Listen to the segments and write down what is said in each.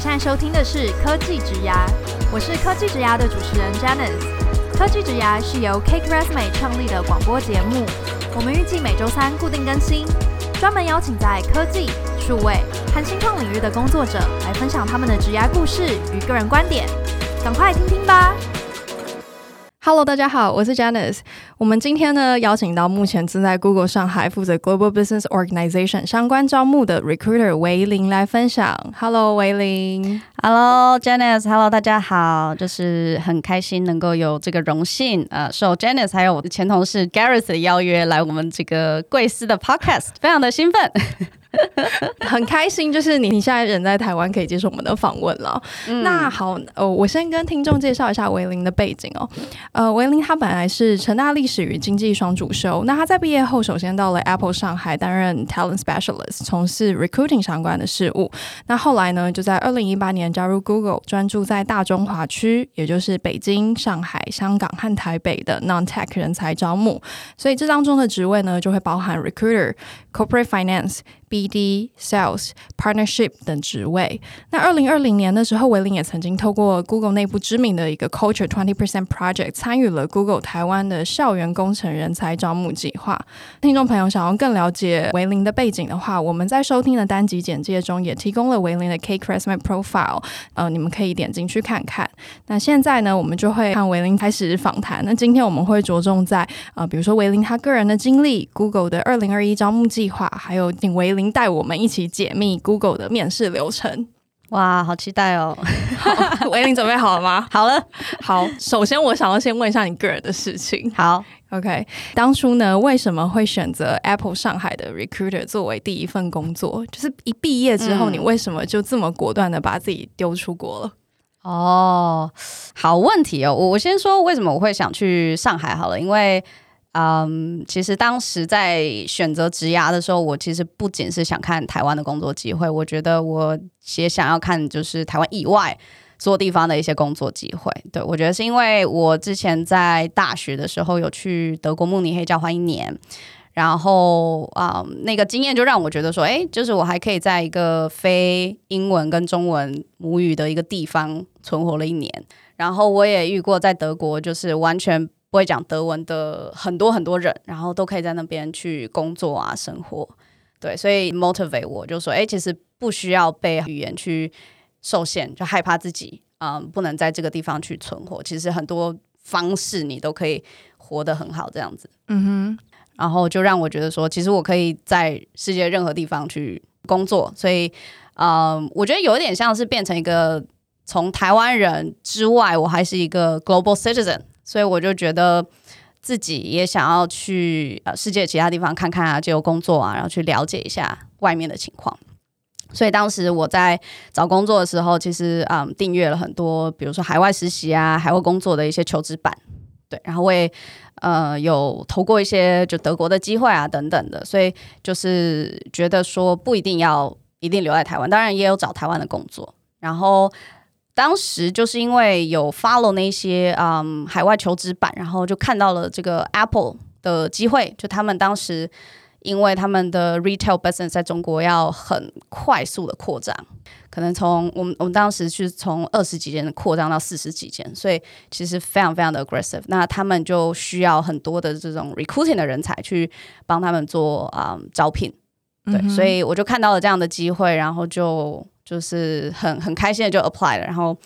现在收听的是科技直牙，我是科技直牙的主持人 Janice。科技直牙是由 Cake Resume 创立的广播节目，我们预计每周三固定更新，专门邀请在科技、数位和新创领域的工作者来分享他们的职涯故事与个人观点，赶快听听吧。Hello，大家好，我是 Janice。我们今天呢邀请到目前正在 Google 上海负责 Global Business Organization 相关招募的 Recruiter 韦林来分享。Hello，韦林。Hello，Janice。Hello，大家好，就是很开心能够有这个荣幸，呃，受 Janice 还有我的前同事 Gareth 的邀约来我们这个贵司的 Podcast，非常的兴奋。很开心，就是你你现在人在台湾，可以接受我们的访问了。嗯、那好，呃，我先跟听众介绍一下维林的背景哦。呃，维林他本来是成大历史与经济双主修，那他在毕业后，首先到了 Apple 上海担任 Talent Specialist，从事 Recruiting 相关的事务。那后来呢，就在二零一八年加入 Google，专注在大中华区，也就是北京、上海、香港和台北的 Non-Tech 人才招募。所以这当中的职位呢，就会包含 Recruiter、Corporate Finance。BD、Sales、Partnership 等职位。那二零二零年的时候，维林也曾经透过 Google 内部知名的一个 Culture Twenty Percent Project 参与了 Google 台湾的校园工程人才招募计划。听众朋友想要更了解维林的背景的话，我们在收听的单集简介中也提供了维林的 Key Resume Profile，呃，你们可以点进去看看。那现在呢，我们就会和维林开始访谈。那今天我们会着重在呃，比如说维林他个人的经历、Google 的二零二一招募计划，还有请维伶。带我们一起解密 Google 的面试流程，哇，好期待哦！维伶准备好了吗？好了，好。首先，我想要先问一下你个人的事情。好，OK。当初呢，为什么会选择 Apple 上海的 Recruiter 作为第一份工作？就是一毕业之后，嗯、你为什么就这么果断的把自己丢出国了？哦，好问题哦。我我先说为什么我会想去上海好了，因为。嗯其实当时在选择职涯的时候，我其实不仅是想看台湾的工作机会，我觉得我也想要看就是台湾以外所有地方的一些工作机会。对，我觉得是因为我之前在大学的时候有去德国慕尼黑交换一年，然后啊、那个经验就让我觉得说，哎，就是我还可以在一个非英文跟中文母语的一个地方存活了一年，然后我也遇过在德国就是完全。不会讲德文的很多很多人，然后都可以在那边去工作啊、生活，对，所以 motivate 我就说，哎，其实不需要被语言去受限，就害怕自己嗯、呃、不能在这个地方去存活。其实很多方式你都可以活得很好，这样子，嗯哼，然后就让我觉得说，其实我可以在世界任何地方去工作，所以嗯、呃，我觉得有一点像是变成一个从台湾人之外，我还是一个 global citizen。所以我就觉得自己也想要去呃世界其他地方看看啊，就有工作啊，然后去了解一下外面的情况。所以当时我在找工作的时候，其实嗯订阅了很多，比如说海外实习啊、海外工作的一些求职版，对，然后我也呃有投过一些就德国的机会啊等等的。所以就是觉得说不一定要一定留在台湾，当然也有找台湾的工作，然后。当时就是因为有 follow 那些嗯海外求职版，然后就看到了这个 Apple 的机会。就他们当时因为他们的 retail business 在中国要很快速的扩张，可能从我们我们当时是从二十几间扩张到四十几间，所以其实非常非常的 aggressive。那他们就需要很多的这种 recruiting 的人才去帮他们做啊、嗯、招聘。对，嗯、所以我就看到了这样的机会，然后就。就是很很开心的就 apply 了，然后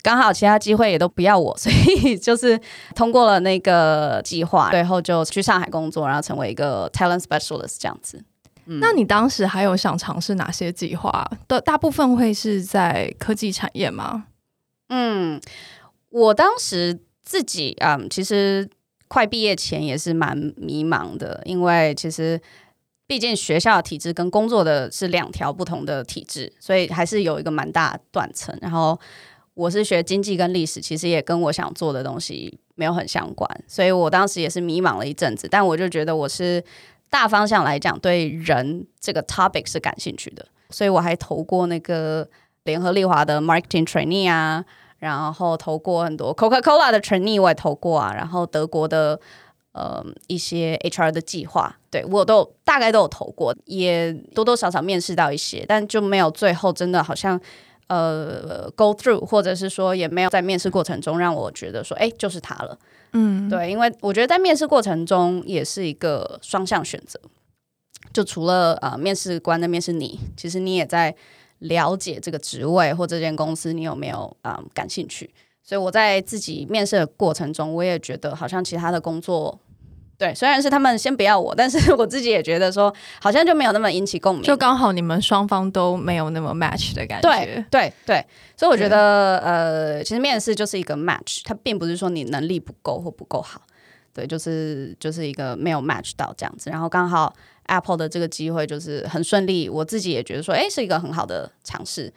刚好其他机会也都不要我，所以就是通过了那个计划，最后就去上海工作，然后成为一个 talent specialist 这样子。嗯、那你当时还有想尝试哪些计划？的大部分会是在科技产业吗？嗯，我当时自己嗯，其实快毕业前也是蛮迷茫的，因为其实。毕竟学校的体制跟工作的是两条不同的体制，所以还是有一个蛮大断层。然后我是学经济跟历史，其实也跟我想做的东西没有很相关，所以我当时也是迷茫了一阵子。但我就觉得我是大方向来讲，对人这个 topic 是感兴趣的，所以我还投过那个联合利华的 marketing trainee 啊，然后投过很多 Coca-Cola 的 trainee 我也投过啊，然后德国的。呃，一些 HR 的计划，对我都大概都有投过，也多多少少面试到一些，但就没有最后真的好像呃 go through，或者是说也没有在面试过程中让我觉得说，哎，就是他了。嗯，对，因为我觉得在面试过程中也是一个双向选择，就除了呃面试官的面试你，其实你也在了解这个职位或这间公司你有没有啊、呃、感兴趣。所以我在自己面试的过程中，我也觉得好像其他的工作。对，虽然是他们先不要我，但是我自己也觉得说，好像就没有那么引起共鸣，就刚好你们双方都没有那么 match 的感觉。对对对，所以我觉得，呃，其实面试就是一个 match，它并不是说你能力不够或不够好，对，就是就是一个没有 match 到这样子。然后刚好 Apple 的这个机会就是很顺利，我自己也觉得说，哎，是一个很好的尝试。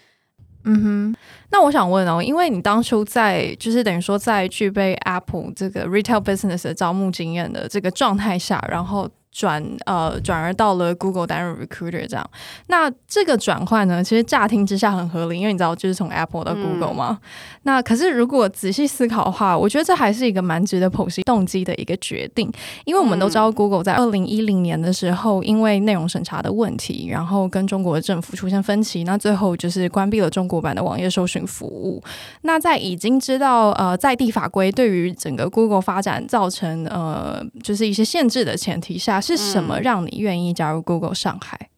嗯哼，那我想问哦，因为你当初在就是等于说在具备 Apple 这个 retail business 的招募经验的这个状态下，然后。转呃转而到了 Google 担任 recruiter 这样，那这个转换呢，其实乍听之下很合理，因为你知道就是从 Apple 到 Google 嘛。嗯、那可是如果仔细思考的话，我觉得这还是一个蛮值得剖析动机的一个决定，因为我们都知道 Google 在二零一零年的时候，因为内容审查的问题，然后跟中国的政府出现分歧，那最后就是关闭了中国版的网页搜寻服务。那在已经知道呃在地法规对于整个 Google 发展造成呃就是一些限制的前提下。是什么让你愿意加入 Google 上海？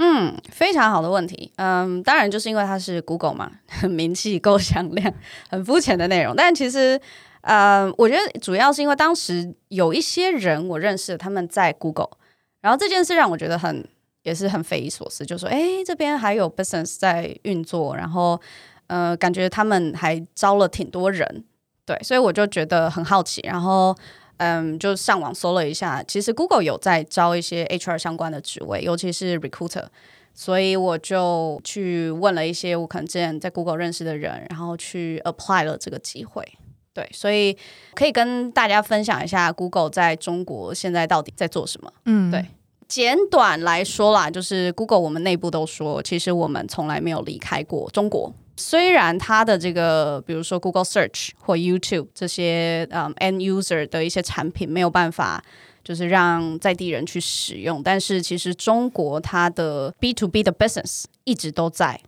嗯，非常好的问题。嗯，当然就是因为它是 Google 嘛，名气够响亮，很肤浅的内容。但其实，呃，我觉得主要是因为当时有一些人我认识，他们在 Google，然后这件事让我觉得很也是很匪夷所思，就说，哎，这边还有 business 在运作，然后，呃，感觉他们还招了挺多人，对，所以我就觉得很好奇，然后。嗯，就上网搜了一下，其实 Google 有在招一些 HR 相关的职位，尤其是 recruiter，所以我就去问了一些我可能之前在 Google 认识的人，然后去 apply 了这个机会。对，所以可以跟大家分享一下 Google 在中国现在到底在做什么。嗯，对，简短来说啦，就是 Google 我们内部都说，其实我们从来没有离开过中国。虽然它的这个，比如说 Google Search 或 YouTube 这些，嗯，end user 的一些产品没有办法，就是让在地人去使用，但是其实中国它的 B to B 的 business 一直都在。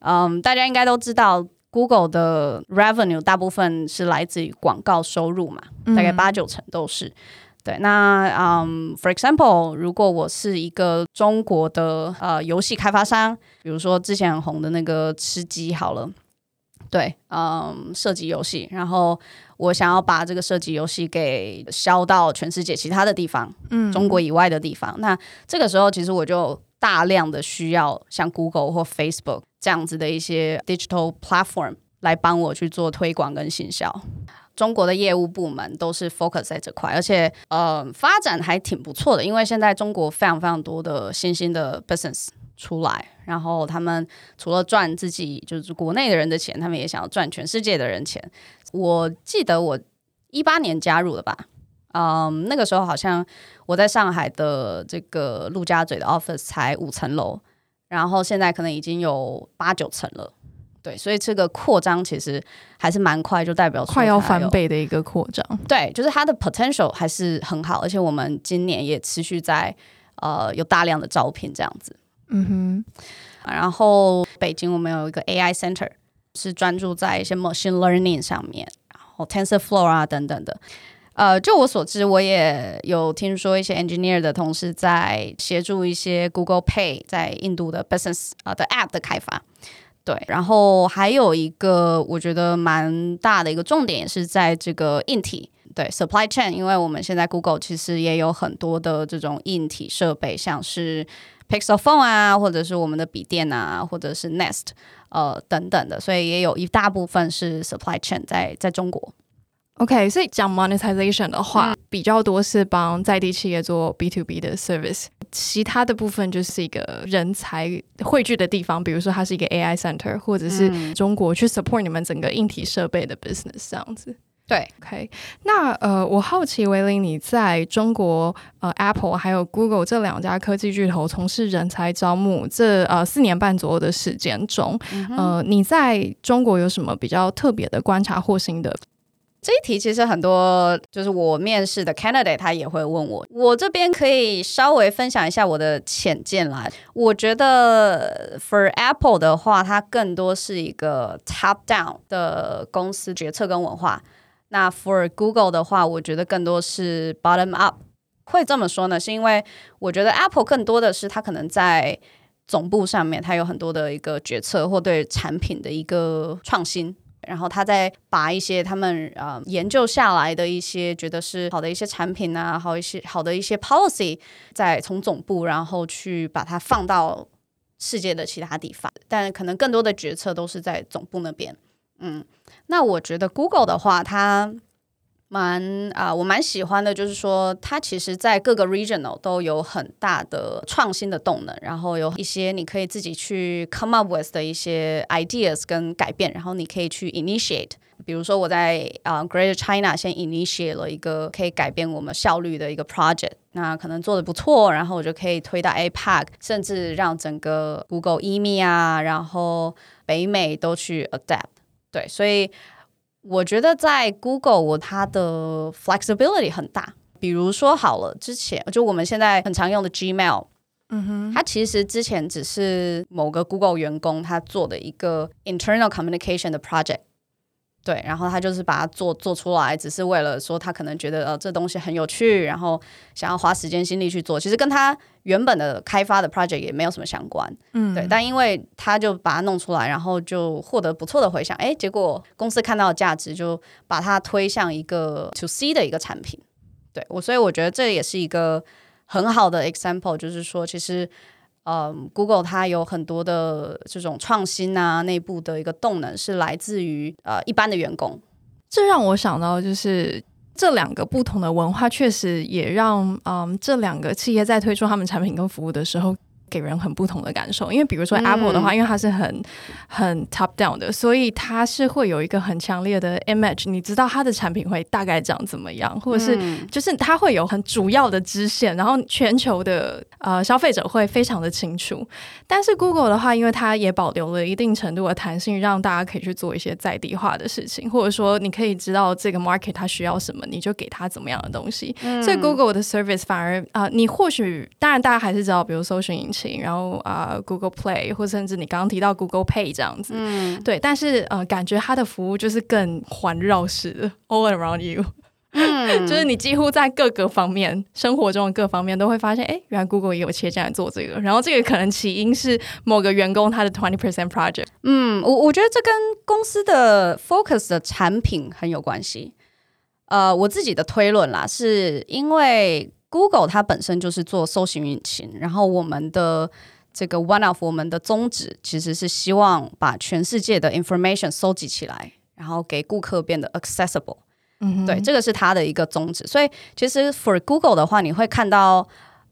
嗯，大家应该都知道，Google 的 revenue 大部分是来自于广告收入嘛，大概八九成都是。对，那嗯、um，for example，如果我是一个中国的呃游戏开发商，比如说之前很红的那个吃鸡好了，对，嗯，射击游戏，然后我想要把这个射击游戏给销到全世界其他的地方，嗯，中国以外的地方，那这个时候其实我就大量的需要像 Google 或 Facebook 这样子的一些 digital platform 来帮我去做推广跟行销。中国的业务部门都是 focus 在这块，而且呃发展还挺不错的，因为现在中国非常非常多的新兴的 business 出来，然后他们除了赚自己就是国内的人的钱，他们也想要赚全世界的人钱。我记得我一八年加入的吧，嗯，那个时候好像我在上海的这个陆家嘴的 office 才五层楼，然后现在可能已经有八九层了。对，所以这个扩张其实还是蛮快，就代表快要翻倍的一个扩张。对，就是它的 potential 还是很好，而且我们今年也持续在呃有大量的招聘这样子。嗯哼，然后北京我们有一个 AI center，是专注在一些 machine learning 上面，然后 TensorFlow 啊等等的。呃，就我所知，我也有听说一些 engineer 的同事在协助一些 Google Pay 在印度的 business 啊、呃、的 app 的开发。对，然后还有一个我觉得蛮大的一个重点，也是在这个硬体，对 supply chain，因为我们现在 Google 其实也有很多的这种硬体设备，像是 Pixel Phone 啊，或者是我们的笔电啊，或者是 Nest 呃等等的，所以也有一大部分是 supply chain 在在中国。OK，所以讲 monetization 的话，嗯，比较多是帮在地企业做 B to B 的 service，其他的部分就是一个人才汇聚的地方，比如说它是一个 AI center，或者是中国去 support 你们整个硬体设备的 business 这样子。对，OK，那呃，我好奇维林你在中国呃 Apple 还有 Google 这两家科技巨头从事人才招募这呃四年半左右的时间中，嗯，呃，你在中国有什么比较特别的观察或心得？这一题其实很多，就是我面试的 candidate 他也会问我，我这边可以稍微分享一下我的浅见啦。我觉得 for Apple 的话，它更多是一个 top down 的公司决策跟文化。那 for Google 的话，我觉得更多是 bottom up。会这么说呢，是因为我觉得 Apple 更多的是它可能在总部上面，它有很多的一个决策或对产品的一个创新。然后他再把一些他们呃研究下来的一些觉得是好的一些产品啊，好一些好的一些 policy，再从总部然后去把它放到世界的其他地方，但可能更多的决策都是在总部那边。嗯，那我觉得 Google 的话，它。蛮啊、我蛮喜欢的，就是说它其实，在各个 regional 都有很大的创新的动能，然后有一些你可以自己去 come up with 的一些 ideas 跟改变，然后你可以去 initiate。比如说我在啊、呃、Greater China 先 initiate 了一个可以改变我们效率的一个 project，那可能做的不错，然后我就可以推到 APAC，甚至让整个 Google EMEA 啊，然后北美都去 adapt。对，所以。我觉得在 Google，我它的 flexibility 很大。比如说好了，之前就我们现在很常用的 Gmail，嗯哼，它其实之前只是某个 Google 员工他做的一个 internal communication 的 project。对，然后他就是把它做做出来，只是为了说他可能觉得呃这东西很有趣，然后想要花时间心力去做。其实跟他原本的开发的 project 也没有什么相关，嗯，对。但因为他就把它弄出来，然后就获得不错的回响，哎，结果公司看到的价值，就把它推向一个 to C 的一个产品。对我，所以我觉得这也是一个很好的 example，就是说其实。嗯，Google 它有很多的这种创新啊，内部的一个动能是来自于呃一般的员工。这让我想到，就是这两个不同的文化，确实也让嗯这两个企业在推出他们产品跟服务的时候。给人很不同的感受，因为比如说 Apple 的话，嗯、因为它是很很 top down 的，所以它是会有一个很强烈的 image，你知道它的产品会大概长怎么样，或者是就是它会有很主要的支线，然后全球的呃消费者会非常的清楚。但是 Google 的话，因为它也保留了一定程度的弹性，让大家可以去做一些在地化的事情，或者说你可以知道这个 market 它需要什么，你就给它怎么样的东西。嗯、所以 Google 的 service 反而啊、呃，你或许当然大家还是知道，比如搜寻引擎。然后啊、呃、，Google Play 或甚至你刚刚提到 Google Pay 这样子，嗯，对，但是呃，感觉它的服务就是更环绕式的，all around you，嗯，就是你几乎在各个方面，生活中的各方面都会发现，哎，原来 Google 也有切进来做这个，然后这个可能起因是某个员工他的 twenty percent project，嗯，我我觉得这跟公司的 focus 的产品很有关系，呃，我自己的推论啦，是因为。Google 它本身就是做搜寻引擎，然后我们的这个 one of 我们的宗旨其实是希望把全世界的 information 收集起来，然后给顾客变得 accessible。嗯，对，这个是它的一个宗旨。所以其实 for Google 的话，你会看到，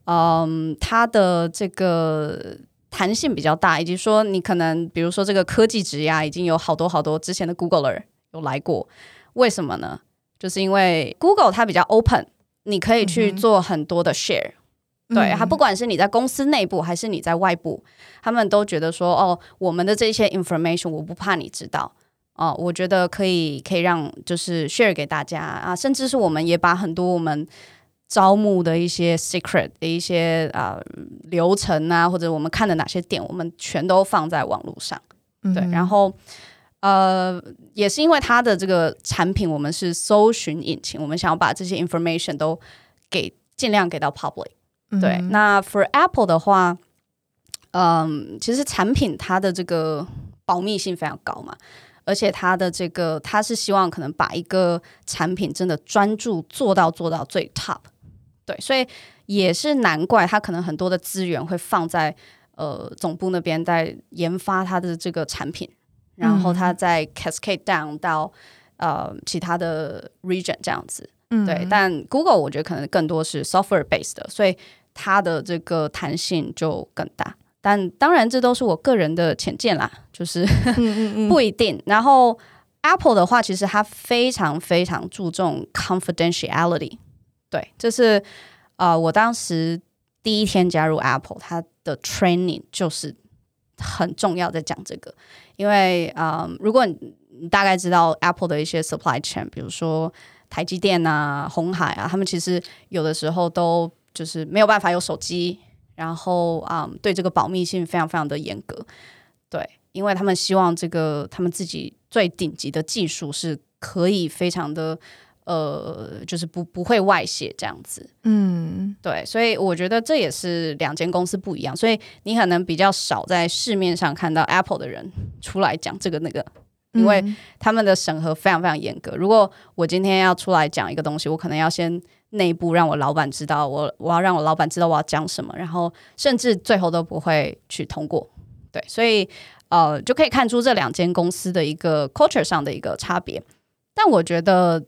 嗯，它的这个弹性比较大，以及说你可能比如说这个科技职涯已经有好多好多之前的 Googler 有来过，为什么呢？就是因为 Google 它比较 open。你可以去做很多的 share，嗯、对，他不管是你在公司内部还是你在外部，他们都觉得说，哦，我们的这些 information 我不怕你知道，哦，我觉得可以可以让就是 share 给大家啊，甚至是我们也把很多我们招募的一些 secret 的一些啊流程啊，或者我们看的哪些点，我们全都放在网络上，对，嗯、然后。呃，也是因为它的这个产品，我们是搜寻引擎，我们想要把这些 information 都给尽量给到 public。对，嗯、那 for Apple 的话，嗯，其实产品它的这个保密性非常高嘛，而且它的这个它是希望可能把一个产品真的专注做到做到最 top。对，所以也是难怪它可能很多的资源会放在呃总部那边，在研发它的这个产品。然后它再 cascade down 到呃其他的 region 这样子，嗯、对。但 Google 我觉得可能更多是 software based 的，所以它的这个弹性就更大。但当然这都是我个人的浅见啦，就是 不一定。然后 Apple 的话，其实它非常非常注重 confidentiality，对，这是呃我当时第一天加入 Apple，它的 training 就是很重要在讲这个。因为，啊，如果你大概知道 Apple 的一些 supply chain，比如说台积电啊、红海啊，他们其实有的时候都就是没有办法有手机，然后啊、对这个保密性非常非常的严格，对，因为他们希望这个他们自己最顶级的技术是可以非常的。呃，就是不不会外泄这样子，嗯，对，所以我觉得这也是两间公司不一样，所以你可能比较少在市面上看到 Apple 的人出来讲这个那个，因为他们的审核非常非常严格。如果我今天要出来讲一个东西，我可能要先内部让我老板知道，我我要让我老板知道我要讲什么，然后甚至最后都不会去通过。对，所以呃，就可以看出这两间公司的一个 culture 上的一个差别。但我觉得。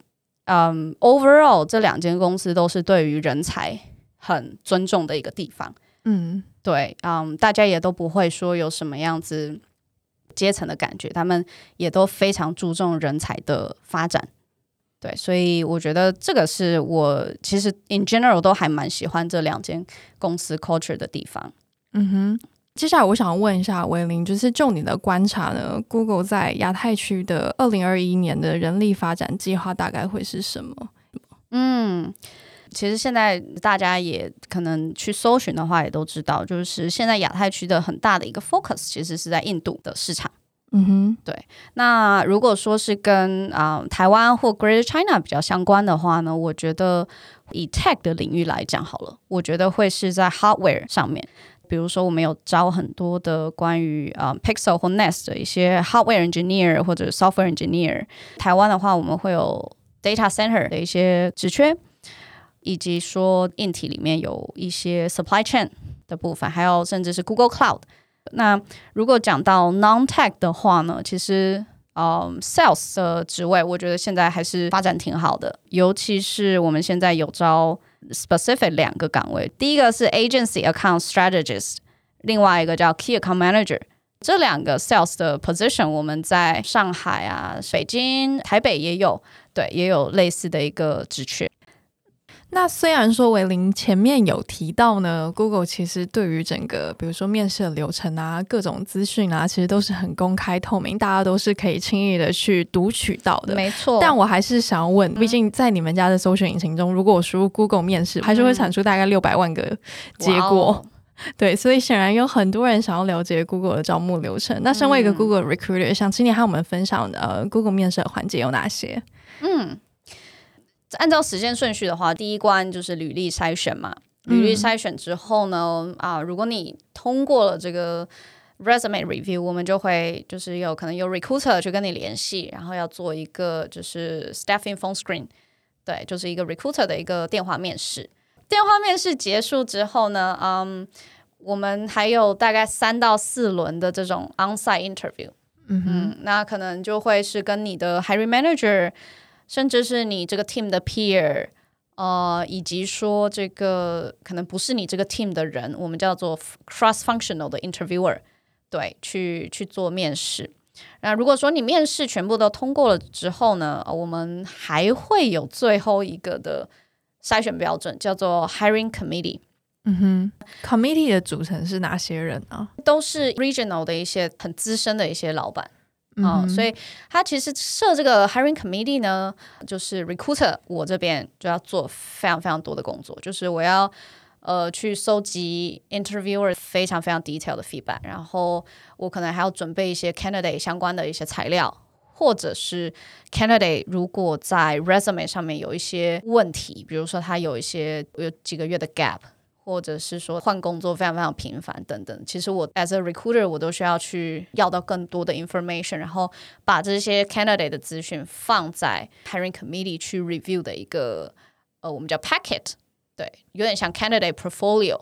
嗯、um，overall 这两间公司都是对于人才很尊重的一个地方。嗯，对，嗯、um，大家也都不会说有什么样子阶层的感觉，他们也都非常注重人才的发展。对，所以我觉得这个是我其实 in general 都还蛮喜欢这两间公司 culture 的地方。嗯哼。接下来我想问一下维玲，就是就你的观察呢，Google 在亚太区的二零二一年的人力发展计划大概会是什么？嗯，其实现在大家也可能去搜寻的话，也都知道，就是现在亚太区的很大的一个 focus 其实是在印度的市场。嗯哼，对。那如果说是跟啊、呃、台湾或 Greater China 比较相关的话呢，我觉得以 tech 的领域来讲好了，我觉得会是在 hardware 上面。比如说，我们有招很多的关于啊、Pixel 或 Nest 的一些 hardware engineer 或者 software engineer。台湾的话，我们会有 data center 的一些职缺，以及说硬体里面有一些 supply chain 的部分，还有甚至是 Google Cloud。那如果讲到 non-tech 的话呢，其实嗯、呃、sales 的职位，我觉得现在还是发展挺好的，尤其是我们现在有招。Specific 两个岗位，第一个是 Agency Account Strategist，另外一个叫 Key Account Manager。这两个 Sales 的 position，我们在上海啊、北京、台北也有，对，也有类似的一个职缺。那虽然说维林前面有提到呢，Google 其实对于整个比如说面试的流程啊、各种资讯啊，其实都是很公开透明，大家都是可以轻易的去读取到的。没错。但我还是想要问，毕竟在你们家的搜索引擎中，如果我输入 Google 面试，还是会产出大概六百万个结果。嗯、对，所以显然有很多人想要了解 Google 的招募流程。那身为一个 Google Recruiter，想请你和我们分享呃 Google 面试的环节有哪些？嗯。按照时间顺序的话，第一关就是履历筛选嘛。履历筛选之后呢，嗯、啊，如果你通过了这个 resume review，我们就会就是有可能有 recruiter 去跟你联系，然后要做一个就是 staffing phone screen，对，就是一个 recruiter 的一个电话面试。电话面试结束之后呢，嗯，我们还有大概三到四轮的这种 onsite interview。嗯哼嗯，那可能就会是跟你的 hiring manager。甚至是你这个 team 的 peer，呃，以及说这个可能不是你这个 team 的人，我们叫做 cross-functional 的 interviewer，对，去去做面试。那如果说你面试全部都通过了之后呢，我们还会有最后一个的筛选标准，叫做 hiring committee。嗯哼，committee 的组成是哪些人啊？都是 regional 的一些很资深的一些老板。啊、嗯，所以他其实设这个 hiring committee 呢，就是 recruiter，我这边就要做非常非常多的工作，就是我要呃去收集 interviewer 非常非常 detail 的 feedback，然后我可能还要准备一些 candidate 相关的一些材料，或者是 candidate 如果在 resume 上面有一些问题，比如说他有一些有几个月的 gap。或者是说换工作非常非常频繁等等，其实我 as a recruiter 我都需要去要到更多的 information，然后把这些 candidate 的资讯放在 hiring committee 去 review 的一个呃我们叫 packet，对，有点像 candidate portfolio，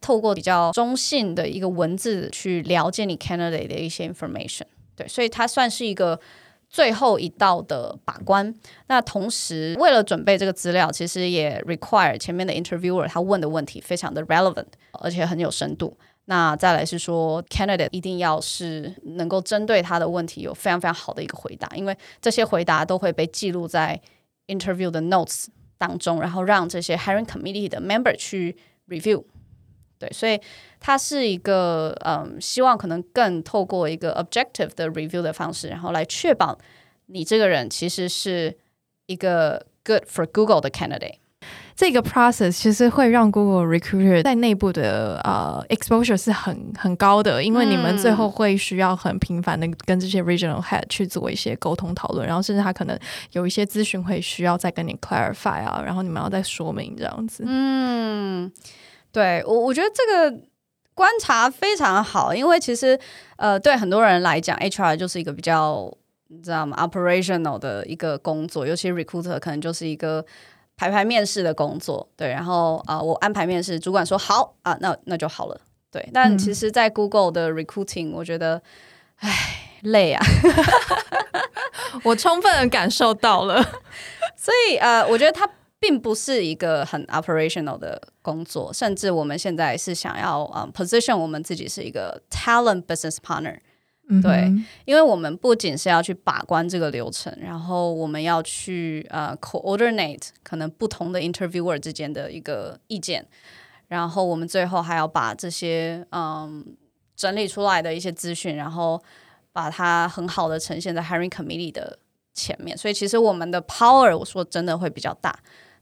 透过比较中性的一个文字去了解你 candidate 的一些 information，对，所以它算是一个。最后一道的把关，那同时为了准备这个资料，其实也 require 前面的 interviewer 他问的问题非常的 relevant，而且很有深度。那再来是说 candidate 一定要是能够针对他的问题有非常非常好的一个回答，因为这些回答都会被记录在 interview 的 notes 当中，然后让这些 hiring committee 的 member 去 review。对，所以它是一个嗯，希望可能更透过一个 objective 的 review 的方式，然后来确保你这个人其实是一个 good for Google 的 candidate。这个 process 其实会让 Google Recruiter 在内部的呃 exposure 是很很高的，因为你们最后会需要很频繁的跟这些 regional head 去做一些沟通讨论，然后甚至他可能有一些咨询会需要再跟你 clarify 啊，然后你们要再说明这样子。嗯，对我我觉得这个观察非常好，因为其实呃对很多人来讲，HR 就是一个比较你知道吗 operational 的一个工作，尤其 recruiter 可能就是一个。排排面试的工作，对，然后啊、呃，我安排面试，主管说好啊，那那就好了，对。但其实，在 Google 的 recruiting，我觉得，唉，累啊，我充分的感受到了。所以呃，我觉得它并不是一个很 operational 的工作，甚至我们现在是想要啊、呃、position 我们自己是一个 talent business partner。对，因为我们不仅是要去把关这个流程，然后我们要去呃 coordinate 可能不同的 interviewer 之间的一个意见，然后我们最后还要把这些嗯整理出来的一些资讯，然后把它很好的呈现在 hiring committee 的前面。所以其实我们的 power 我说真的会比较大，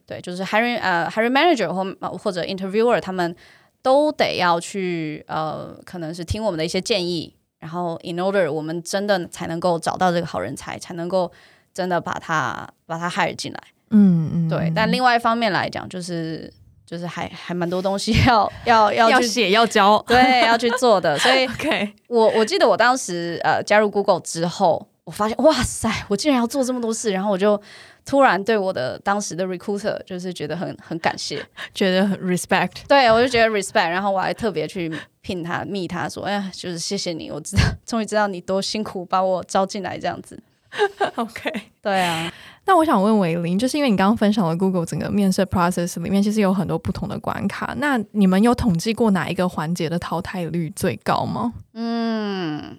对，就是 hiring 呃 hiring manager 或或者 interviewer 他们都得要去呃可能是听我们的一些建议。然后，in order 我们真的才能够找到这个好人才，才能够真的把他把他 hire 进来。嗯嗯，对。但另外一方面来讲，就是就是还还蛮多东西 要要要要写要交，对，要去做的。所以，OK，我我记得我当时呃加入 Google 之后，我发现哇塞，我竟然要做这么多事，然后我就。突然对我的当时的 recruiter 就是觉得很很感谢，觉得很 respect，对，我就觉得 respect，然后我还特别去聘他，密他说，哎呀，就是谢谢你，我知道，终于知道你多辛苦把我招进来这样子。OK，对啊。那我想问维林，就是因为你刚刚分享了 Google 整个面试 process 里面，其实有很多不同的关卡，那你们有统计过哪一个环节的淘汰率最高吗？嗯，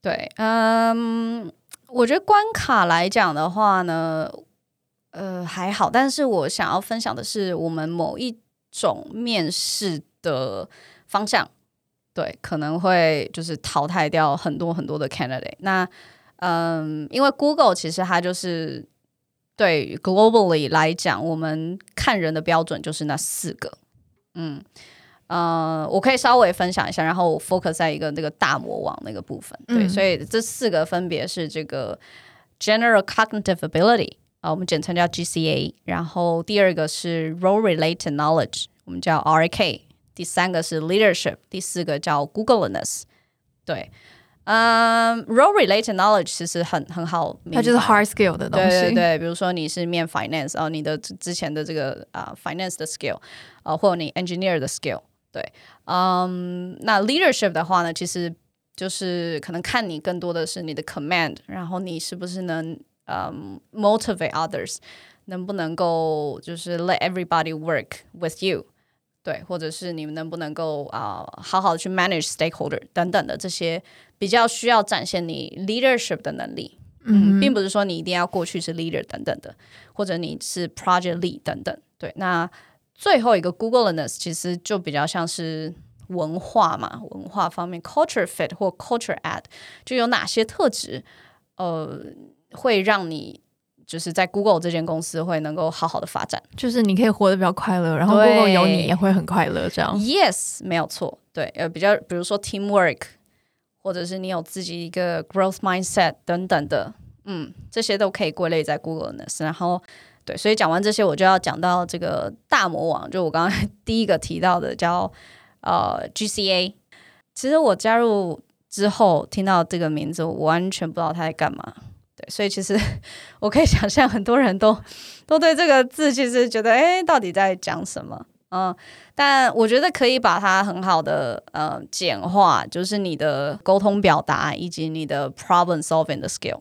对，嗯。我觉得关卡来讲的话呢，呃，还好。但是我想要分享的是，我们某一种面试的方向，对，可能会就是淘汰掉很多很多的 candidate。那，嗯，因为 Google 其实它就是对 globally 来讲，我们看人的标准就是那四个，嗯。呃，我可以稍微分享一下，然后我 focus 在一个那个大魔王那个部分。对，嗯、所以这四个分别是这个 General Cognitive Ability 啊、呃，我们简称叫 GCA。然后第二个是 Role Related Knowledge，我们叫 RK。第三个是 Leadership，第四个叫 Googleness。对，嗯、呃、Role Related Knowledge 其实很很好，它就是 hard skill 的东西。对对对，比如说你是面 finance，哦、呃，你的之前的这个啊、呃、finance 的 skill，啊、呃，或者你 engineer 的 skill。对，嗯，那 leadership 的话呢，其实就是可能看你更多的是你的 command，然后你是不是能嗯 motivate others，能不能够就是 let everybody work with you，对，或者是你们能不能够啊、呃、好好的去 manage stakeholder 等等的这些比较需要展现你 leadership 的能力，嗯，嗯，并不是说你一定要过去是 leader 等等的，或者你是 project lead 等等，对，那。最后一个 Googleness 其实就比较像是文化嘛，文化方面 culture fit 或 culture add 就有哪些特质，呃，会让你就是在 Google 这间公司会能够好好的发展，就是你可以活得比较快乐，然后 Google 有你也会很快乐，这样。Yes，没有错，对，呃，比较比如说 teamwork，或者是你有自己一个 growth mindset 等等的，嗯，这些都可以归类在 Googleness，然后。对，所以讲完这些，我就要讲到这个大魔王，就我刚刚 第一个提到的叫呃 GCA。其实我加入之后听到这个名字，我完全不知道他在干嘛。对，所以其实 我可以想象很多人都都对这个字其实觉得，哎，到底在讲什么？嗯，但我觉得可以把它很好的呃简化，就是你的沟通表达以及你的 problem solving 的 skill。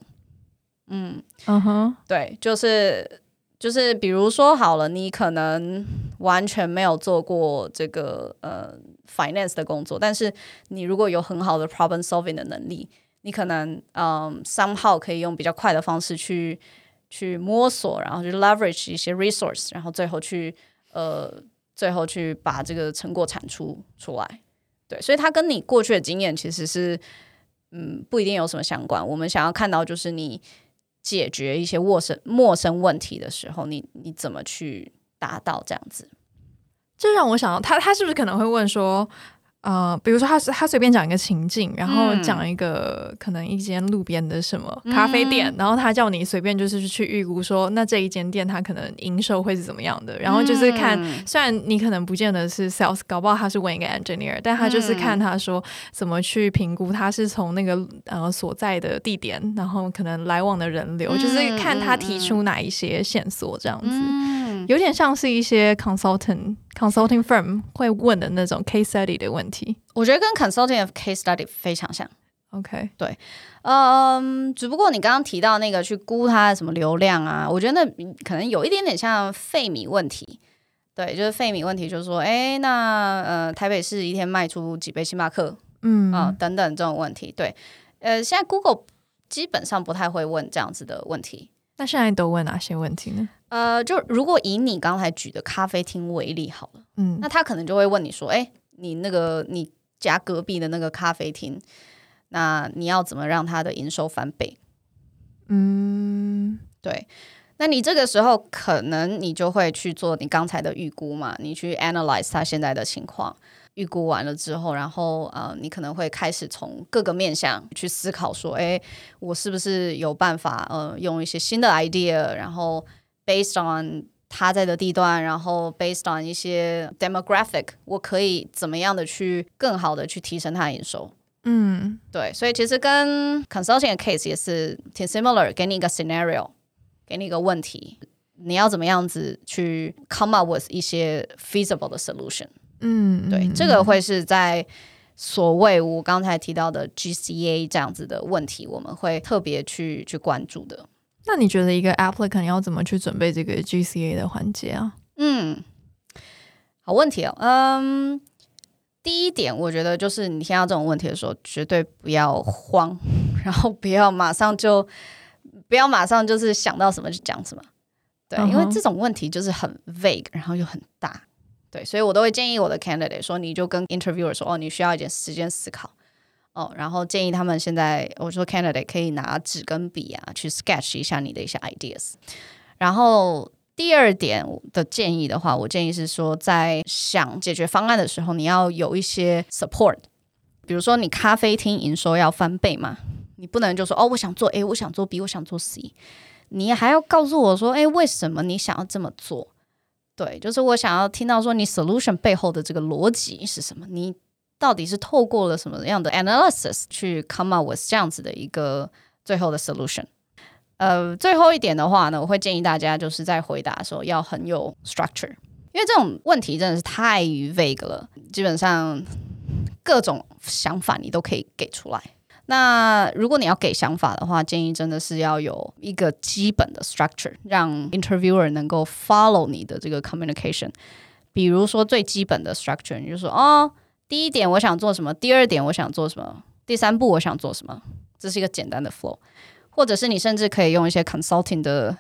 嗯嗯哼，对，就是。就是比如说好了，你可能完全没有做过这个呃 finance 的工作，但是你如果有很好的 problem solving 的能力，你可能嗯 somehow 可以用比较快的方式去去摸索，然后去 leverage 一些 resource，然后最后去呃最后去把这个成果产出出来。对，所以它跟你过去的经验其实是，嗯，不一定有什么相关。我们想要看到就是你解决一些陌生陌生问题的时候，你你怎么去达到这样子？这让我想到，他他是不是可能会问说？呃，比如说他是他随便讲一个情境，然后讲一个、嗯、可能一间路边的什么咖啡店，嗯、然后他叫你随便就是去预估说，那这一间店他可能营收会是怎么样的，然后就是看，嗯、虽然你可能不见得是 sales，搞不好他是问一个 engineer，但他就是看他说怎么去评估，他是从那个呃所在的地点，然后可能来往的人流，嗯、就是看他提出哪一些线索这样子。嗯有点像是一些 consultant consulting firm 会问的那种 case study 的问题，我觉得跟 consulting of case study 非常像。OK，对，嗯，只不过你刚刚提到那个去估它的什么流量啊，我觉得那可能有一点点像费米问题。对，就是费米问题，就是说，哎，那呃，台北市一天卖出几杯星巴克？嗯啊、呃，等等这种问题。对，呃，现在 Google 基本上不太会问这样子的问题。那现在都问哪些问题呢？呃，就如果以你刚才举的咖啡厅为例好了，嗯，那他可能就会问你说，哎，你那个你家隔壁的那个咖啡厅，那你要怎么让它的营收翻倍？嗯，对，那你这个时候可能你就会去做你刚才的预估嘛，你去 analyze 他现在的情况，预估完了之后，然后呃，你可能会开始从各个面向去思考说，哎，我是不是有办法呃，用一些新的 idea，然后 Based on 他在的地段，然后 based on 一些 demographic，我可以怎么样的去更好的去提升他的营收？嗯，对，所以其实跟 consulting 的 case 也是挺 similar，给你一个 scenario，给你一个问题，你要怎么样子去 come up with 一些 feasible 的 solution？嗯，对，这个会是在所谓我刚才提到的 GCA 这样子的问题，我们会特别去去关注的。那你觉得一个 applicant 要怎么去准备这个 GCA 的环节啊？嗯，好问题哦。嗯，第一点，我觉得就是你听到这种问题的时候，绝对不要慌，然后不要马上就不要马上就是想到什么就讲什么。对，因为这种问题就是很 vague，然后又很大。对，所以我都会建议我的 candidate 说，你就跟 interviewer 说，哦，你需要一点时间思考。哦，然后建议他们现在，我说 candidate 可以拿纸跟笔啊，去 sketch 一下你的一些 ideas。然后第二点的建议的话，我建议是说，在想解决方案的时候，你要有一些 support。比如说，你咖啡厅营收要翻倍嘛，你不能就说哦，我想做 A，我想做 B，我想做 C。你还要告诉我说，哎，为什么你想要这么做？对，就是我想要听到说，你 solution 背后的这个逻辑是什么？你。到底是透过了什么样的 analysis 去 come up with 这样子的一个最后的 solution？呃，最后一点的话呢，我会建议大家就是在回答的时候要很有 structure，因为这种问题真的是太 vague 了，基本上各种想法你都可以给出来。那如果你要给想法的话，建议真的是要有一个基本的 structure，让 interviewer 能够 follow 你的这个 communication。比如说最基本的 structure，你就说哦。第一点，我想做什么？第二点，我想做什么？第三步，我想做什么？这是一个简单的 flow，或者是你甚至可以用一些 consulting 的，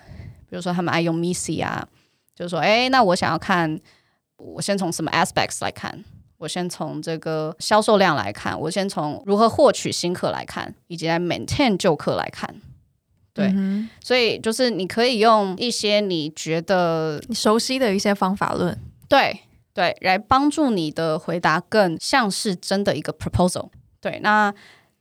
比如说他们爱用 missy 啊，就是说，哎，那我想要看，我先从什么 aspects 来看？我先从这个销售量来看，我先从如何获取新客来看，以及来 maintain 旧客来看。对，嗯、所以就是你可以用一些你觉得你熟悉的一些方法论，对。对，来帮助你的回答更像是真的一个 proposal。对，那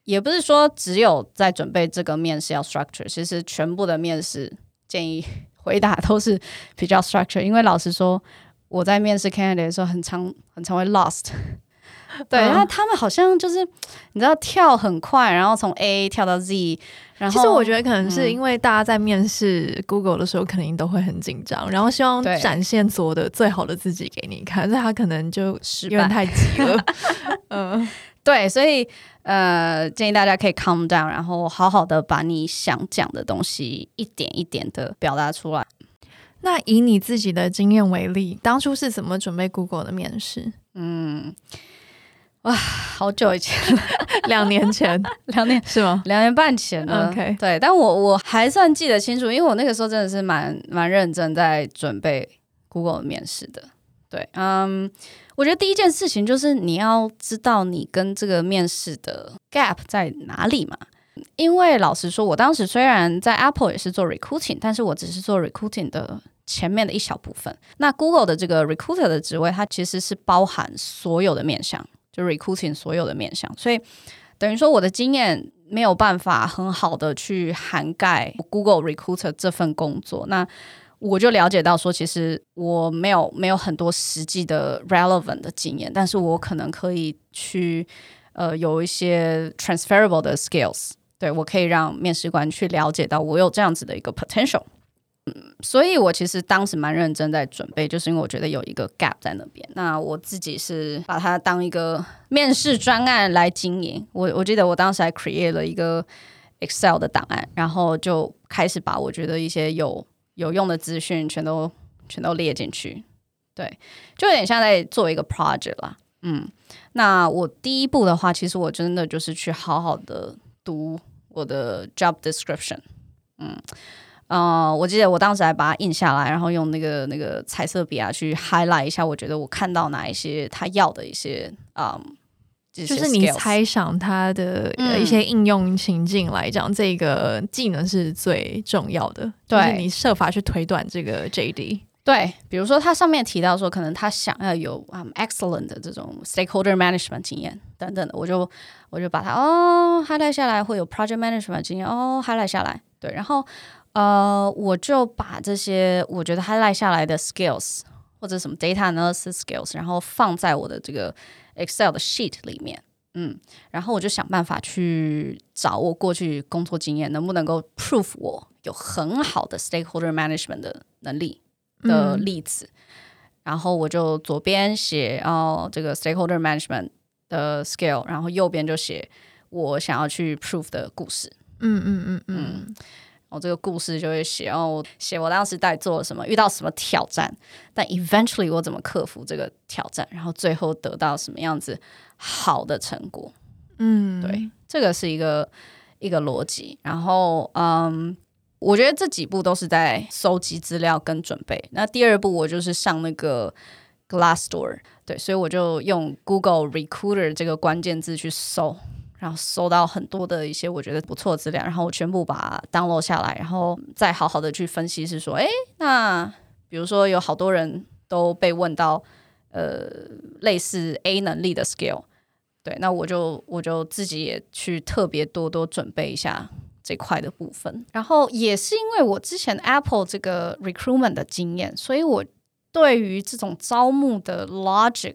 也不是说只有在准备这个面试要 structure，其实全部的面试建议 回答都是比较 structure。因为老实说，我在面试 candidate 的时候，很常很常会 lost。对，然后他们好像就是你知道跳很快，然后从 A 跳到 Z。然后其实我觉得可能是因为大家在面试 Google 的时候，肯定都会很紧张，然后希望展现所有的最好的自己给你看，所以他可能就有点太急了。嗯，对，所以呃，建议大家可以 calm down，然后好好的把你想讲的东西一点一点的表达出来。那以你自己的经验为例，当初是怎么准备 Google 的面试？嗯。哇，好久以前了，两年前，两年是吗？两年半前了。OK，对，但我我还算记得清楚，因为我那个时候真的是蛮蛮认真在准备 Google 面试的。对，嗯，我觉得第一件事情就是你要知道你跟这个面试的 gap 在哪里嘛。因为老实说，我当时虽然在 Apple 也是做 recruiting，但是我只是做 recruiting 的前面的一小部分。那 Google 的这个 recruiter 的职位，它其实是包含所有的面向，就 recruiting 所有的面向，所以等于说我的经验没有办法很好的去涵盖 Google recruiter 这份工作。那我就了解到说，其实我没有没有很多实际的 relevant 的经验，但是我可能可以去呃有一些 transferable 的 skills。对，我可以让面试官去了解到我有这样子的一个 potential，嗯，所以我其实当时蛮认真在准备，就是因为我觉得有一个 gap 在那边。那我自己是把它当一个面试专案来经营。我我记得我当时还 create 了一个 Excel 的档案，然后就开始把我觉得一些有有用的资讯全都全都列进去。对，就有点像在做一个 project 啦。嗯，那我第一步的话，其实我真的就是去好好的读。我的 job description，嗯，呃，我记得我当时还把它印下来，然后用那个那个彩色笔啊去 highlight 一下，我觉得我看到哪一些他要的一些，嗯，就是你猜想他的一些应用情境来讲，嗯、这个技能是最重要的，对，就是你设法去推断这个 JD。对，比如说他上面提到说，可能他想要有啊、excellent 的这种 stakeholder management 经验等等的，我就我就把它哦 highlight 下来，会有 project management 经验哦 highlight 下来，对，然后呃我就把这些我觉得 highlight 下来的 skills 或者什么 data analysis skills，然后放在我的这个 Excel 的 sheet 里面，嗯，然后我就想办法去找我过去工作经验能不能够 prove 我有很好的 stakeholder management 的能力。的例子，嗯、然后我就左边写哦这个 stakeholder management 的 scale，然后右边就写我想要去 prove 的故事。嗯嗯嗯嗯，我、嗯、这个故事就会写哦，写我当时在做什么，遇到什么挑战，但 eventually 我怎么克服这个挑战，然后最后得到什么样子好的成果。嗯，对，这个是一个一个逻辑。然后嗯。我觉得这几步都是在收集资料跟准备。那第二步我就是上那个 Glassdoor，对，所以我就用 Google Recruiter 这个关键字去搜，然后搜到很多的一些我觉得不错的资料，然后我全部把它 download 下来，然后再好好的去分析，是说，哎，那比如说有好多人都被问到，呃，类似 A 能力的 skill，对，那我就我就自己也去特别多多准备一下。这块的部分，然后也是因为我之前 Apple 这个 recruitment 的经验，所以我对于这种招募的 logic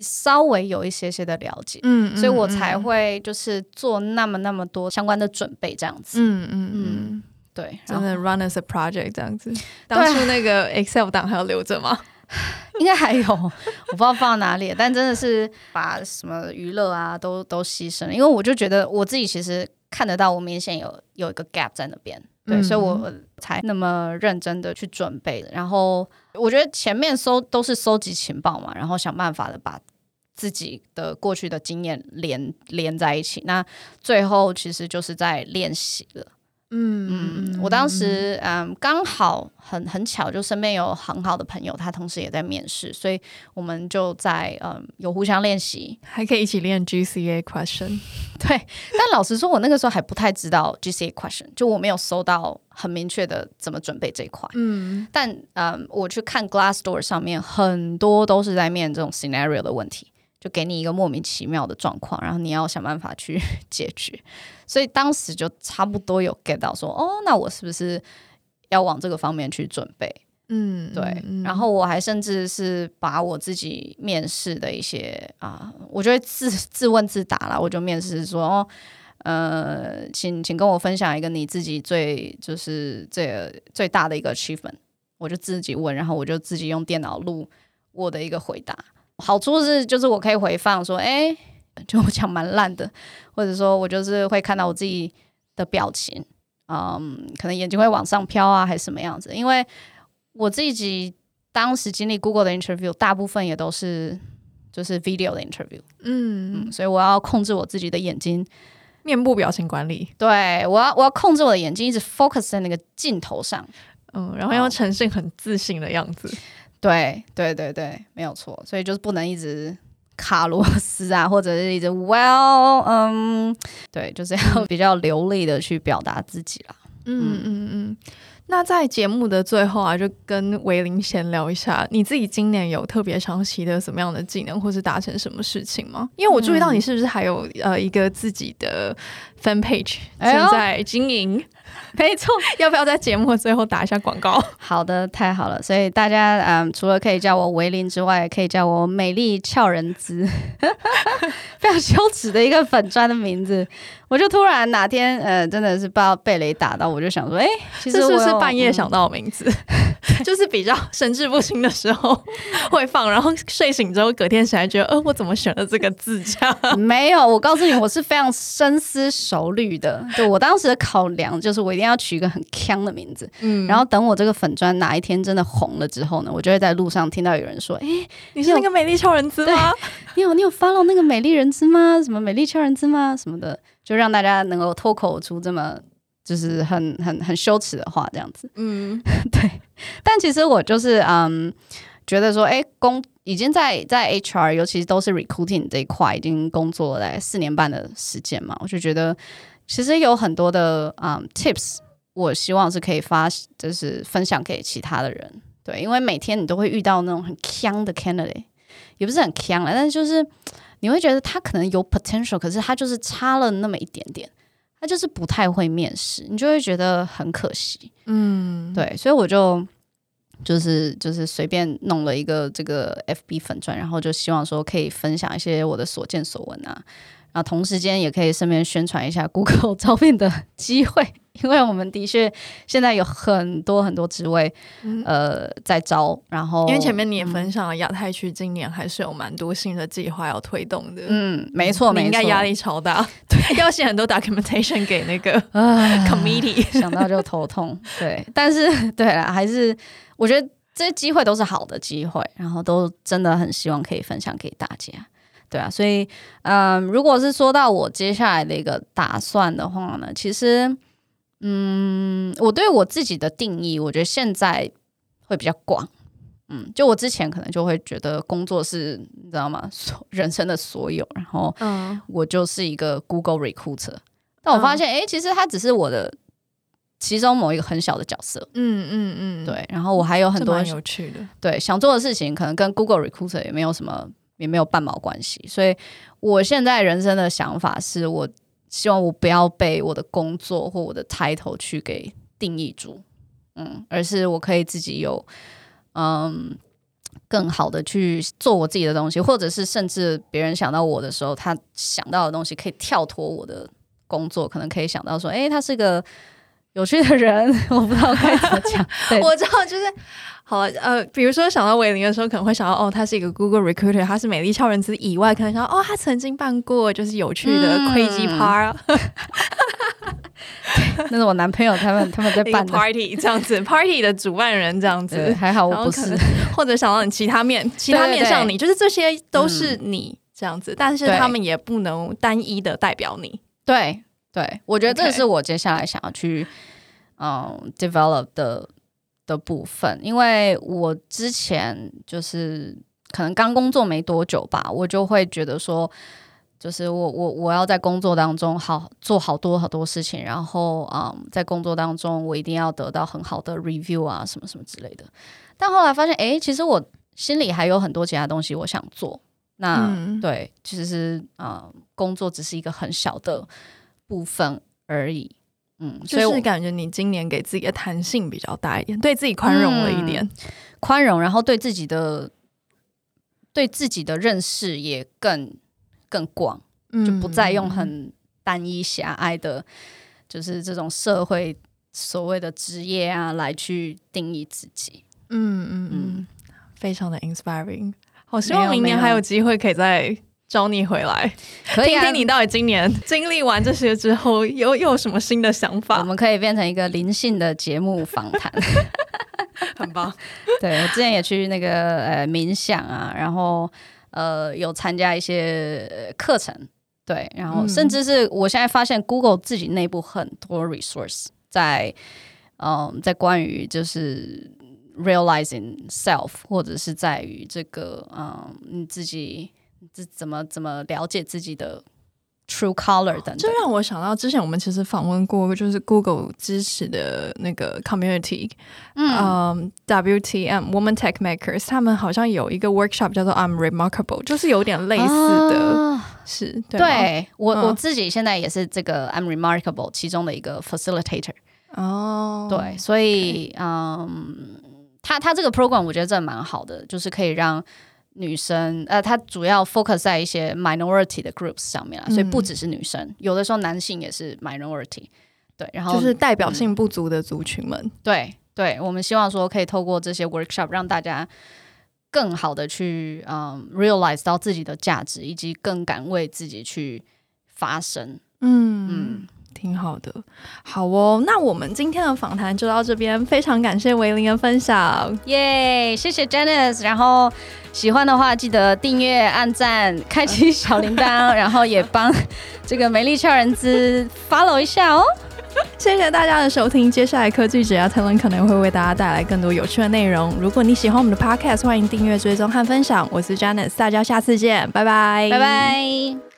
稍微有一些些的了解，嗯，嗯，所以我才会就是做那么那么多相关的准备，这样子，嗯嗯嗯，对，真的 run as a project 这样子。当初那个 Excel 档还要留着吗？应该还有，我不知道放到哪里，但真的是把什么娱乐啊都都牺牲了，因为我就觉得我自己其实。看得到我明显有有一个 gap 在那边，对，嗯、所以我才那么认真的去准备的。然后我觉得前面搜都是搜集情报嘛，然后想办法的把自己的过去的经验连连在一起。那最后其实就是在练习了。嗯嗯，我当时嗯刚好很很巧，就身边有很好的朋友，他同时也在面试，所以我们就在嗯有互相练习，还可以一起练 GCA question。对，但老实说，我那个时候还不太知道 GCA question，就我没有搜到很明确的怎么准备这一块。嗯，但嗯我去看 Glassdoor 上面很多都是在面这种 scenario 的问题。就给你一个莫名其妙的状况，然后你要想办法去 解决，所以当时就差不多有 get 到说，哦，那我是不是要往这个方面去准备？嗯，对。嗯、然后我还甚至是把我自己面试的一些啊，我就会自自问自答了。我就面试说，哦，呃，请请跟我分享一个你自己最就是最最大的一个 achievement。我就自己问，然后我就自己用电脑录我的一个回答。好处是，就是我可以回放说，哎，就我讲蛮烂的，或者说我就是会看到我自己的表情，嗯，可能眼睛会往上飘啊，还是什么样子？因为我自己当时经历 Google 的 interview，大部分也都是就是 video 的 interview，嗯，嗯，所以我要控制我自己的眼睛，面部表情管理，对，我要我要控制我的眼睛，一直 focus 在那个镜头上，嗯，然后要呈现很自信的样子。对对对对，没有错，所以就是不能一直卡螺丝啊，或者是一直 well，嗯，对，就是要比较流利的去表达自己啦。嗯嗯嗯。那在节目的最后啊，就跟维林闲聊一下，你自己今年有特别想习得什么样的技能，或是达成什么事情吗？因为我注意到你是不是还有呃一个自己的 fan page 正在经营。哎 没错，要不要在节目最后打一下广告？好的，太好了。所以大家嗯，除了可以叫我维林之外，可以叫我美丽俏人姿，非常羞耻的一个粉砖的名字。我就突然哪天呃，真的是不知道被雷打到，我就想说，哎，其实我是不是半夜想到的名字？就是比较神志不清的时候会放，然后睡醒之后隔天起来觉得，呃，我怎么选了这个字？这样没有，我告诉你，我是非常深思熟虑的。对，我当时的考量就是，我一定要取一个很锵的名字。嗯，然后等我这个粉砖哪一天真的红了之后呢，我就会在路上听到有人说：“哎，你是那个美丽超人姿吗？你有你有 follow 那个美丽人姿吗？什么美丽超人姿吗？什么的，就让大家能够脱口出这么。”就是很很很羞耻的话，这样子。嗯，对。但其实我就是嗯，觉得说，哎，工已经在在 HR，尤其是都是 recruiting 这一块，已经工作了四年半的时间嘛，我就觉得其实有很多的嗯 tips，我希望是可以发，就是分享给其他的人。对，因为每天你都会遇到那种很强的 candidate，也不是很强了，但是就是你会觉得他可能有 potential，可是他就是差了那么一点点。他就是不太会面试，你就会觉得很可惜。嗯，对，所以我就就是就是随便弄了一个这个 FB 粉钻，然后就希望说可以分享一些我的所见所闻啊，然后同时间也可以顺便宣传一下 Google 招聘的机会。因为我们的确现在有很多很多职位，嗯、呃，在招。然后，因为前面你也分享了亚太区今年还是有蛮多新的计划要推动的。嗯，没错，没错，应该压力超大，对，要写很多 documentation 给那个 committee，想到就头痛。对，但是对啦，还是我觉得这些机会都是好的机会，然后都真的很希望可以分享给大家。对啊，所以嗯、呃，如果是说到我接下来的一个打算的话呢，其实。嗯，我对我自己的定义，我觉得现在会比较广。嗯，就我之前可能就会觉得工作是你知道吗？所人生的所有，然后我就是一个 Google Recruiter。嗯、但我发现，哎、欸，其实它只是我的其中某一个很小的角色。嗯嗯嗯，对。然后我还有很多有趣的，对想做的事情，可能跟 Google Recruiter 也没有什么，也没有半毛关系。所以我现在人生的想法是我。希望我不要被我的工作或我的 title 去给定义住，嗯，而是我可以自己有，嗯，更好的去做我自己的东西，或者是甚至别人想到我的时候，他想到的东西可以跳脱我的工作，可能可以想到说，诶，他是个有趣的人，我不知道该怎么讲，我知道就是。好了，呃，比如说想到伟玲的时候，可能会想到哦，他是一个 Google Recruiter，他是美丽超人之以外，可能想到哦，他曾经办过就是有趣的 Crazy Party，那是我男朋友他们他们在办 party 这样子，party 的主办人这样子，还好我不是，或者想到你其他面，其他面向你，就是这些都是你这样子，嗯、但是他们也不能单一的代表你。对对，我觉得这是我接下来想要去嗯 develop 的。的部分，因为我之前就是可能刚工作没多久吧，我就会觉得说，就是我我我要在工作当中好做好多好多事情，然后嗯，在工作当中我一定要得到很好的 review 啊，什么什么之类的。但后来发现，哎，其实我心里还有很多其他东西我想做。那、嗯、对，其实啊、嗯，工作只是一个很小的部分而已。嗯，就是感觉你今年给自己的弹性比较大一点，对自己宽容了一点，宽、嗯、容，然后对自己的对自己的认识也更更广，就不再用很单一狭隘的，就是这种社会所谓的职业啊来去定义自己。嗯嗯嗯，非常的 inspiring，好希望明年还有机会可以再。找你回来，可以、啊、听听你到底今年经历完这些之后，有有什么新的想法？我们可以变成一个灵性的节目访谈，很棒。对，我之前也去那个呃冥想啊，然后呃有参加一些课程，对，然后甚至是我现在发现 Google 自己内部很多 resource 在，嗯、呃，在关于就是 realizing self，或者是在于这个嗯你自己这怎么怎么了解自己的。True Color 等等，这让我想到之前我们其实访问过，就是 Google 支持的那个 Community，嗯、um,，WTM Woman Tech Makers，他们好像有一个 workshop 叫做 I'm Remarkable，就是有点类似的，啊、是对，对我、嗯、我自己现在也是这个 I'm Remarkable 其中的一个 facilitator 哦，对，所以.嗯，他他这个 program 我觉得真的蛮好的，就是可以让。女生，呃，它主要 focus 在一些 minority 的 groups 上面啊，所以不只是女生，嗯、有的时候男性也是 minority，对，然后就是代表性不足的族群们，嗯、对，对，我们希望说可以透过这些 workshop 让大家更好的去，嗯，realize 到自己的价值，以及更敢为自己去发声，嗯。嗯。挺好的，好哦。那我们今天的访谈就到这边，非常感谢维林的分享，耶！谢谢 Janice。然后喜欢的话，记得订阅、按赞、开启小铃铛，然后也帮这个美丽俏人资 follow 一下哦。谢谢大家的收听，接下来科技只要谈论可能会为大家带来更多有趣的内容。如果你喜欢我们的 Podcast，欢迎订阅、追踪和分享。我是 Janice，大家下次见，拜拜，拜拜。